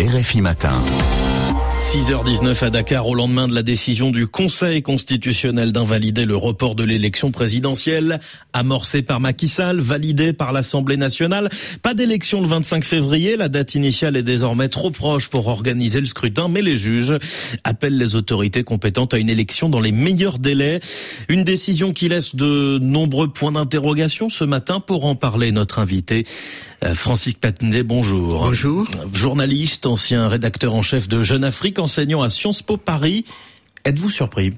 RFI Matin. 6h19 à Dakar au lendemain de la décision du Conseil constitutionnel d'invalider le report de l'élection présidentielle amorcée par Macky Sall, validée par l'Assemblée nationale. Pas d'élection le 25 février, la date initiale est désormais trop proche pour organiser le scrutin, mais les juges appellent les autorités compétentes à une élection dans les meilleurs délais. Une décision qui laisse de nombreux points d'interrogation ce matin pour en parler notre invité euh, Francis Patendé, bonjour. Bonjour. Journaliste, ancien rédacteur en chef de Jeune Afrique, enseignant à Sciences Po Paris. Êtes-vous surpris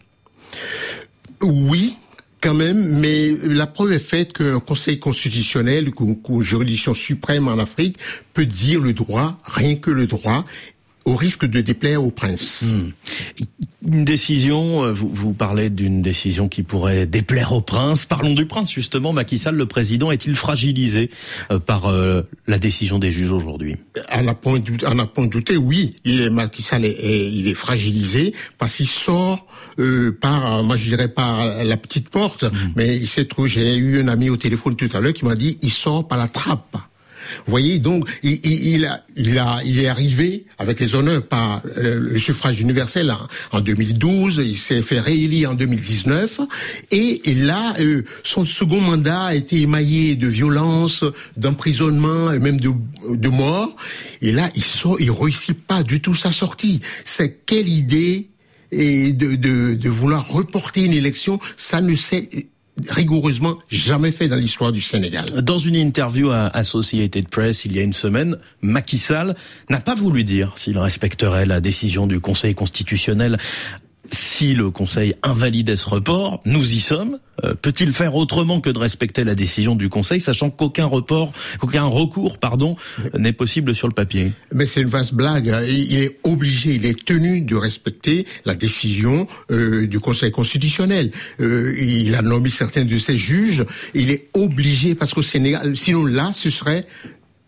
Oui, quand même, mais la preuve est faite qu'un conseil constitutionnel, qu'une juridiction suprême en Afrique peut dire le droit, rien que le droit, au risque de déplaire au prince. Hmm. Une décision, euh, vous, vous parlez d'une décision qui pourrait déplaire au prince. Parlons du prince justement. Macky Sall, le président, est-il fragilisé euh, par euh, la décision des juges aujourd'hui? On n'a point douté, oui. Il est, Macky Sall est, il est fragilisé parce qu'il sort par, moi je dirais par la petite porte, hmm. mais il s'est trouvé. J'ai eu un ami au téléphone tout à l'heure qui m'a dit il sort par la trappe. Vous voyez, donc il, il, a, il, est arrivé avec les honneurs par euh, le suffrage universel en, 2012. Il s'est fait réélire en 2019 et, là, euh, son second mandat a été émaillé de violence, d'emprisonnement et même de, de mort. Et là, il sort, il réussit pas du tout sa sortie. C'est quelle idée et de, de, de vouloir reporter une élection, ça ne sait rigoureusement jamais fait dans l'histoire du Sénégal. Dans une interview à Associated Press il y a une semaine, Macky Sall n'a pas voulu dire s'il respecterait la décision du Conseil constitutionnel si le Conseil invalidait ce report, nous y sommes. Euh, peut-il faire autrement que de respecter la décision du Conseil, sachant qu'aucun report, qu'aucun recours, pardon, n'est possible sur le papier? Mais c'est une vaste blague. Il est obligé, il est tenu de respecter la décision euh, du Conseil constitutionnel. Euh, il a nommé certains de ses juges. Il est obligé parce qu'au Sénégal, sinon là, ce serait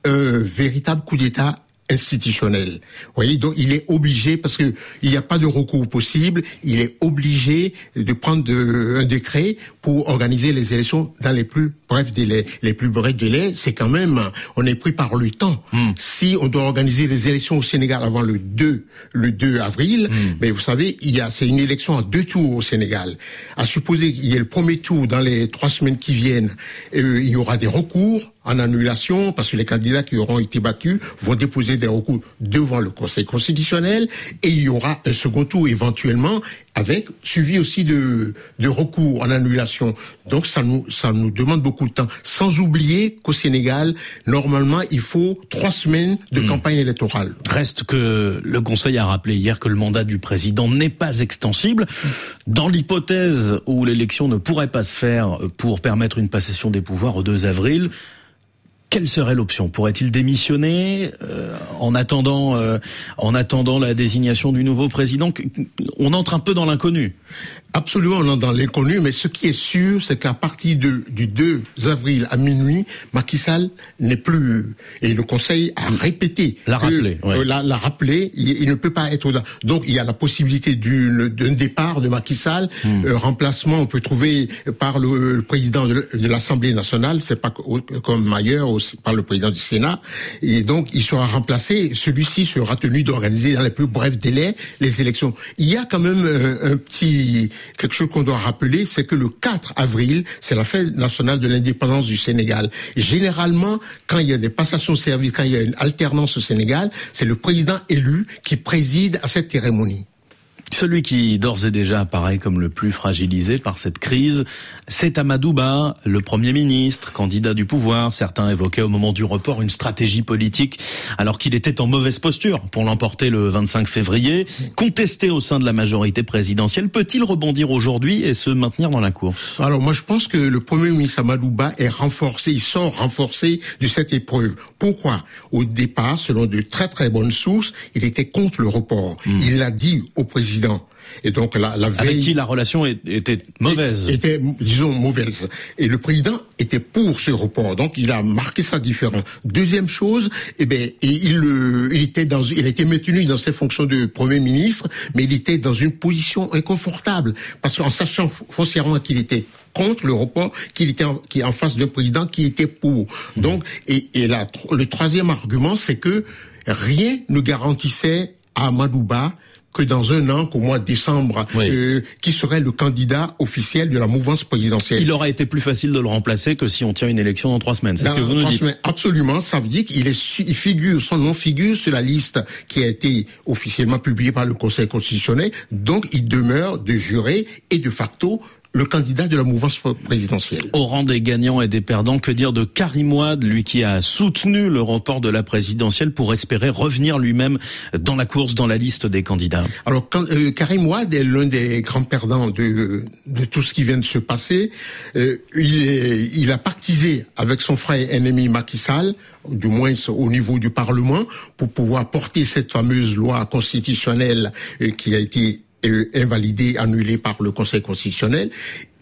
un véritable coup d'État institutionnel. Vous voyez, donc il est obligé parce que il n'y a pas de recours possible. Il est obligé de prendre un décret pour organiser les élections dans les plus brefs délais. Les plus brefs délais, c'est quand même on est pris par le temps. Hmm. Si on doit organiser les élections au Sénégal avant le 2 le 2 avril, hmm. mais vous savez, il y a c'est une élection en deux tours au Sénégal. À supposer qu'il y ait le premier tour dans les trois semaines qui viennent, euh, il y aura des recours en annulation parce que les candidats qui auront été battus vont déposer des recours devant le Conseil constitutionnel et il y aura un second tour éventuellement avec suivi aussi de, de recours en annulation. Donc ça nous, ça nous demande beaucoup de temps. Sans oublier qu'au Sénégal, normalement, il faut trois semaines de hmm. campagne électorale. Reste que le Conseil a rappelé hier que le mandat du président n'est pas extensible. Dans l'hypothèse où l'élection ne pourrait pas se faire pour permettre une passation des pouvoirs au 2 avril, quelle serait l'option? Pourrait-il démissionner euh, en attendant, euh, en attendant la désignation du nouveau président? On entre un peu dans l'inconnu. Absolument, on est dans l'inconnu, mais ce qui est sûr, c'est qu'à partir de, du 2 avril à minuit, Macky Sall n'est plus. Et le Conseil a répété. L'a rappelé. Euh, l'a, rappelé, il, ne peut pas être. Donc il y a la possibilité d'un départ de Macky Sall, hmm. remplacement, on peut trouver par le, président de, l'Assemblée nationale, c'est pas comme ailleurs, par le président du Sénat. Et donc il sera remplacé, celui-ci sera tenu d'organiser dans les plus brefs délais les élections. Il y a quand même un petit quelque chose qu'on doit rappeler, c'est que le 4 avril, c'est la fête nationale de l'indépendance du Sénégal. généralement, quand il y a des passations de service, quand il y a une alternance au Sénégal, c'est le président élu qui préside à cette cérémonie. Celui qui d'ores et déjà apparaît comme le plus fragilisé par cette crise, c'est Amadouba, le Premier ministre, candidat du pouvoir. Certains évoquaient au moment du report une stratégie politique alors qu'il était en mauvaise posture pour l'emporter le 25 février. Contesté au sein de la majorité présidentielle, peut-il rebondir aujourd'hui et se maintenir dans la course? Alors moi je pense que le Premier ministre Amadouba est renforcé, il sort renforcé de cette épreuve. Pourquoi? Au départ, selon de très très bonnes sources, il était contre le report. Hmm. Il l'a dit au président et donc la, la veille, avec qui la relation était mauvaise, était disons mauvaise. Et le président était pour ce report, donc il a marqué ça différent. Deuxième chose, eh ben, il, il était dans, il était maintenu dans ses fonctions de premier ministre, mais il était dans une position inconfortable parce qu'en sachant foncièrement qu'il était contre le report, qu'il était en, en face d'un président qui était pour. Donc, et, et la, le troisième argument, c'est que rien ne garantissait à Amadouba que dans un an, qu'au mois de décembre, euh, qui serait le candidat officiel de la mouvance présidentielle. Il aura été plus facile de le remplacer que si on tient une élection dans trois semaines. C'est ce que vous nous dites. Semaines, absolument. Ça veut dire qu'il est, il figure, son nom figure sur la liste qui a été officiellement publiée par le Conseil constitutionnel. Donc, il demeure de juré et de facto le candidat de la mouvance présidentielle. Au rang des gagnants et des perdants, que dire de Karim Ouad, lui qui a soutenu le report de la présidentielle pour espérer revenir lui-même dans la course, dans la liste des candidats Alors, quand, euh, Karim Ouad est l'un des grands perdants de, de tout ce qui vient de se passer. Euh, il, est, il a pactisé avec son frère ennemi Macky Sall du moins au niveau du Parlement, pour pouvoir porter cette fameuse loi constitutionnelle euh, qui a été invalidé, annulé par le Conseil constitutionnel.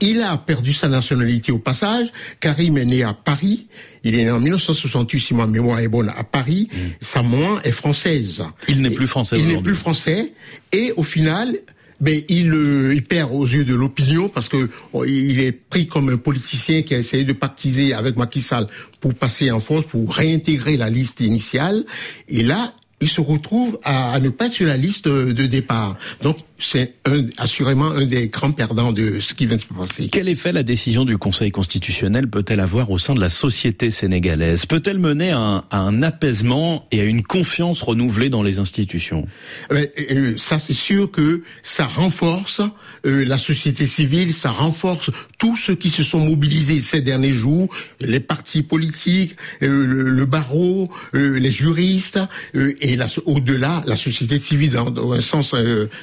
Il a perdu sa nationalité au passage. Karim est né à Paris. Il est né en 1968, si ma mémoire est bonne, à Paris. Mm. Sa maman est française. Il n'est plus français. Il n'est plus français. Et au final, ben, il, euh, il perd aux yeux de l'opinion parce que oh, il est pris comme un politicien qui a essayé de pactiser avec Macky Sall pour passer en force, pour réintégrer la liste initiale. Et là, il se retrouve à, ne pas être sur la liste de départ. Donc c'est assurément un des grands perdants de ce qui vient de se passer. Quel effet la décision du Conseil constitutionnel peut-elle avoir au sein de la société sénégalaise? Peut-elle mener à un, apaisement et à une confiance renouvelée dans les institutions? Euh, euh, Ça, c'est sûr que ça renforce euh, la société civile, ça renforce tous ceux qui se sont mobilisés ces derniers jours, les partis politiques, le, barreau, les juristes, et au-delà, la société civile dans, un sens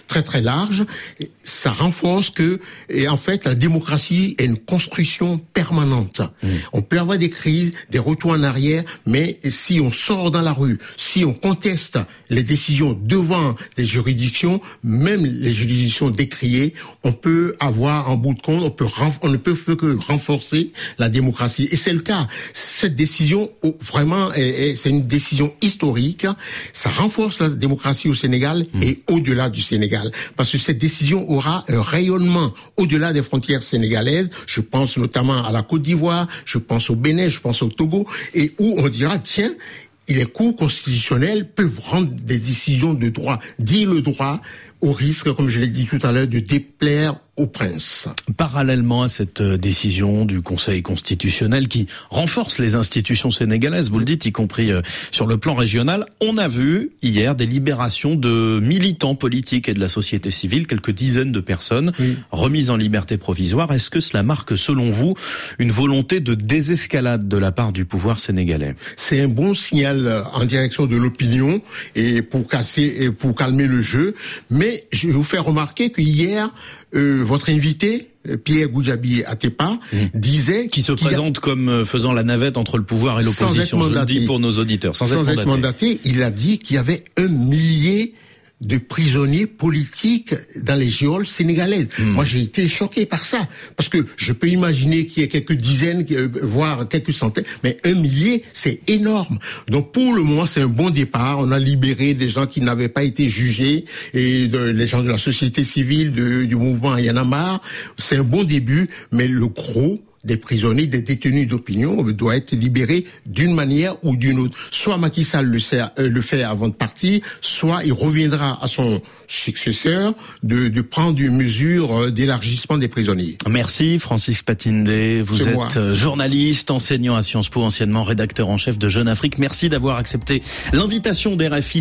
très très large large, ça renforce que, et en fait, la démocratie est une construction permanente. Mm. On peut avoir des crises, des retours en arrière, mais si on sort dans la rue, si on conteste les décisions devant des juridictions, même les juridictions décriées, on peut avoir en bout de compte, on peut on ne peut que renforcer la démocratie. Et c'est le cas. Cette décision, oh, vraiment, c'est une décision historique. Ça renforce la démocratie au Sénégal mm. et au-delà du Sénégal parce que cette décision aura un rayonnement au-delà des frontières sénégalaises. Je pense notamment à la Côte d'Ivoire, je pense au Bénin, je pense au Togo, et où on dira, tiens, les cours constitutionnels peuvent rendre des décisions de droit, dire le droit, au risque, comme je l'ai dit tout à l'heure, de déplaire au prince. Parallèlement à cette euh, décision du Conseil constitutionnel qui renforce les institutions sénégalaises, vous le dites, y compris euh, sur le plan régional, on a vu hier des libérations de militants politiques et de la société civile, quelques dizaines de personnes remises en liberté provisoire. Est-ce que cela marque, selon vous, une volonté de désescalade de la part du pouvoir sénégalais? C'est un bon signal euh, en direction de l'opinion et pour casser et pour calmer le jeu. Mais je vais vous faire remarquer qu'hier, euh, votre invité, euh, Pierre Goujabi Atepa, mmh. disait... Qui se présente comme euh, faisant la navette entre le pouvoir et l'opposition, je le dis pour nos auditeurs. Sans, être, mandaté. être mandaté, il a dit qu'il y avait un millier de prisonniers politiques dans les géoles sénégalaises. Hmm. Moi, j'ai été choqué par ça, parce que je peux imaginer qu'il y ait quelques dizaines, euh, voire quelques centaines, mais un millier, c'est énorme. Donc, pour le moment, c'est un bon départ. On a libéré des gens qui n'avaient pas été jugés, et de, les gens de la société civile, du mouvement Yanamar. C'est un bon début, mais le gros, des prisonniers, des détenus d'opinion doit être libéré d'une manière ou d'une autre. Soit Macky Sall le, euh, le, fait avant de partir, soit il reviendra à son successeur de, de prendre une mesure euh, d'élargissement des prisonniers. Merci Francis Patinde. Vous êtes euh, journaliste, enseignant à Sciences Po, anciennement rédacteur en chef de Jeune Afrique. Merci d'avoir accepté l'invitation des RFI.